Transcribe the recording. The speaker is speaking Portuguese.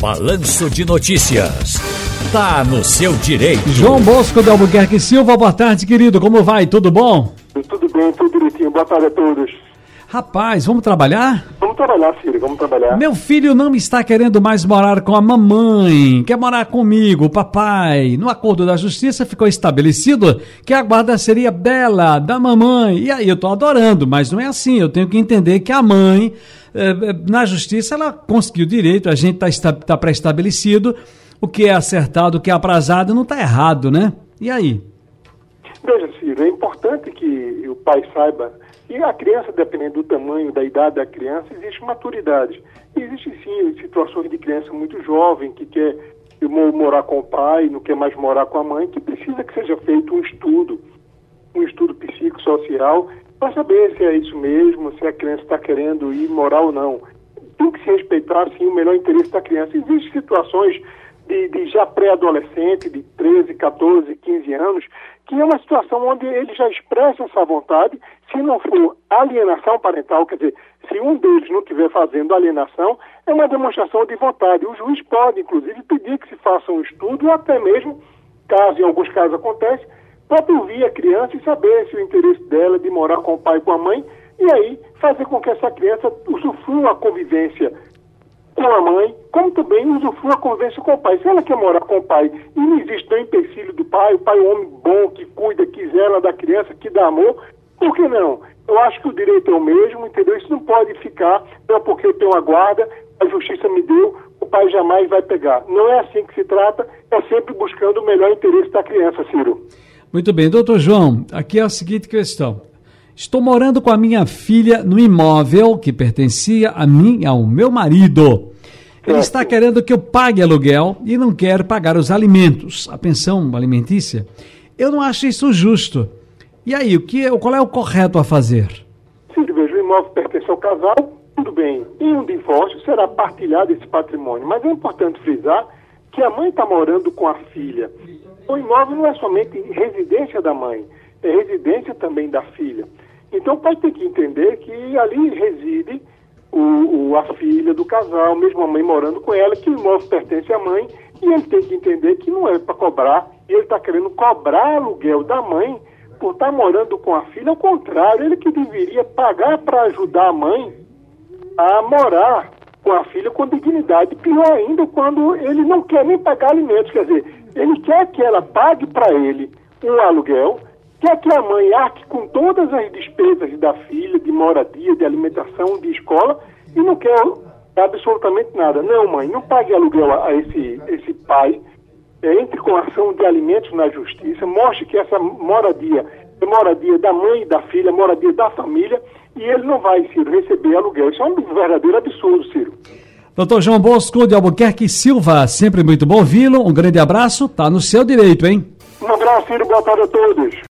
Balanço de Notícias. Tá no seu direito. João Bosco de Albuquerque Silva, boa tarde, querido. Como vai? Tudo bom? Tudo bem, tudo direitinho. Boa tarde a todos. Rapaz, vamos trabalhar? Vamos trabalhar, filho, vamos trabalhar. Meu filho não está querendo mais morar com a mamãe, quer morar comigo, papai. No acordo da justiça ficou estabelecido que a guarda seria dela, da mamãe. E aí eu tô adorando, mas não é assim. Eu tenho que entender que a mãe, eh, eh, na justiça, ela conseguiu direito, a gente está tá, tá pré-estabelecido. O que é acertado, o que é aprazado, não está errado, né? E aí? Veja, Ciro, é importante que pai saiba e a criança, dependendo do tamanho, da idade da criança, existe maturidade. E existe sim situações de criança muito jovem que quer morar com o pai, não quer mais morar com a mãe, que precisa que seja feito um estudo, um estudo psicossocial, para saber se é isso mesmo, se a criança está querendo ir morar ou não. Tem que se respeitar, sim, o melhor interesse da criança. Existem situações de, de já pré-adolescente, de 13, 14, 15 anos, que é uma situação onde ele já expressa essa vontade, se não for alienação parental, quer dizer, se um deles não estiver fazendo alienação, é uma demonstração de vontade. O juiz pode, inclusive, pedir que se faça um estudo, ou até mesmo, caso em alguns casos acontece, pode ouvir a criança e saber se o interesse dela é de morar com o pai e com a mãe, e aí fazer com que essa criança usufrua a convivência com a mãe, como também usufrua a convivência com o pai. Se ela quer morar com o pai e não existe nenhum empecilho do pai, o pai é um homem bom, que cuida, que zela da criança, que dá amor, por que não? Eu acho que o direito é o mesmo, entendeu? Isso não pode ficar, não porque eu tenho a guarda, a justiça me deu, o pai jamais vai pegar. Não é assim que se trata, é sempre buscando o melhor interesse da criança, Ciro. Muito bem, doutor João, aqui é a seguinte questão. Estou morando com a minha filha no imóvel que pertencia a mim e ao meu marido. Ele está querendo que eu pague aluguel e não quer pagar os alimentos, a pensão alimentícia. Eu não acho isso justo. E aí, o que, qual é o correto a fazer? Sim, veja, o imóvel pertence ao casal, tudo bem. Em um divórcio será partilhado esse patrimônio, mas é importante frisar que a mãe está morando com a filha. O imóvel não é somente residência da mãe, é residência também da filha. Então o pai tem que entender que ali reside o, o, a filha do casal, mesmo a mãe morando com ela, que o imóvel pertence à mãe, e ele tem que entender que não é para cobrar, e ele está querendo cobrar aluguel da mãe por estar tá morando com a filha, ao contrário, ele que deveria pagar para ajudar a mãe a morar com a filha com dignidade. Pior ainda quando ele não quer nem pagar alimentos, quer dizer, ele quer que ela pague para ele um aluguel, quer que a mãe arque com todas as despesas da filha, de moradia, de alimentação, de escola, e não quer absolutamente nada. Não, mãe, não pague aluguel a esse, esse pai, é, entre com ação de alimentos na justiça, mostre que essa moradia é moradia da mãe e da filha, moradia da família, e ele não vai, Ciro, receber aluguel. Isso é um verdadeiro absurdo, Ciro. Doutor João Bosco de Albuquerque Silva, sempre muito bom ouvi-lo. Um grande abraço, tá no seu direito, hein? Um abraço, Ciro, boa tarde a todos.